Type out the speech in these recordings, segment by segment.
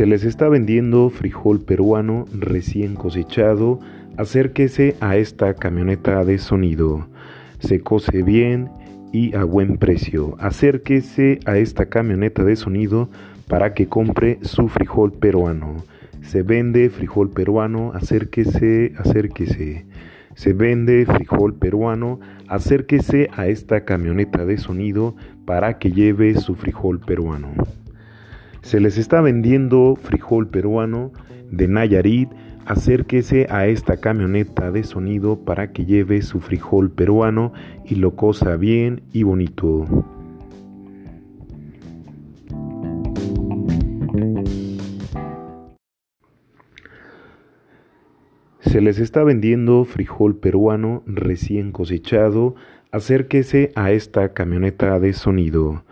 Se les está vendiendo frijol peruano recién cosechado. Acérquese a esta camioneta de sonido. Se cose bien y a buen precio. Acérquese a esta camioneta de sonido para que compre su frijol peruano. Se vende frijol peruano. Acérquese, acérquese. Se vende frijol peruano. Acérquese a esta camioneta de sonido para que lleve su frijol peruano. Se les está vendiendo frijol peruano de Nayarit. Acérquese a esta camioneta de sonido para que lleve su frijol peruano y lo cosa bien y bonito. Se les está vendiendo frijol peruano recién cosechado. Acérquese a esta camioneta de sonido.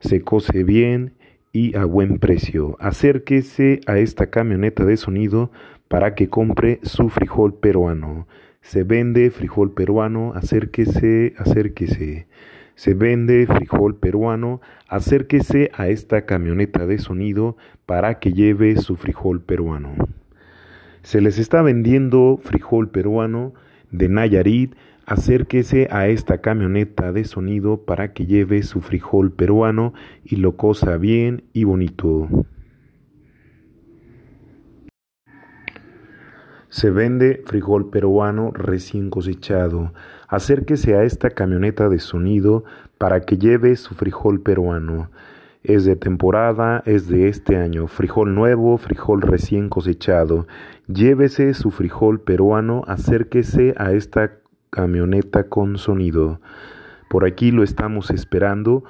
Se cose bien y a buen precio. Acérquese a esta camioneta de sonido para que compre su frijol peruano. Se vende frijol peruano, acérquese, acérquese. Se vende frijol peruano, acérquese a esta camioneta de sonido para que lleve su frijol peruano. Se les está vendiendo frijol peruano de Nayarit, acérquese a esta camioneta de sonido para que lleve su frijol peruano y lo cosa bien y bonito. Se vende frijol peruano recién cosechado. Acérquese a esta camioneta de sonido para que lleve su frijol peruano. Es de temporada, es de este año. Frijol nuevo, frijol recién cosechado. Llévese su frijol peruano, acérquese a esta camioneta con sonido. Por aquí lo estamos esperando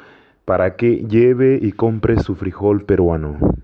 para que lleve y compre su frijol peruano.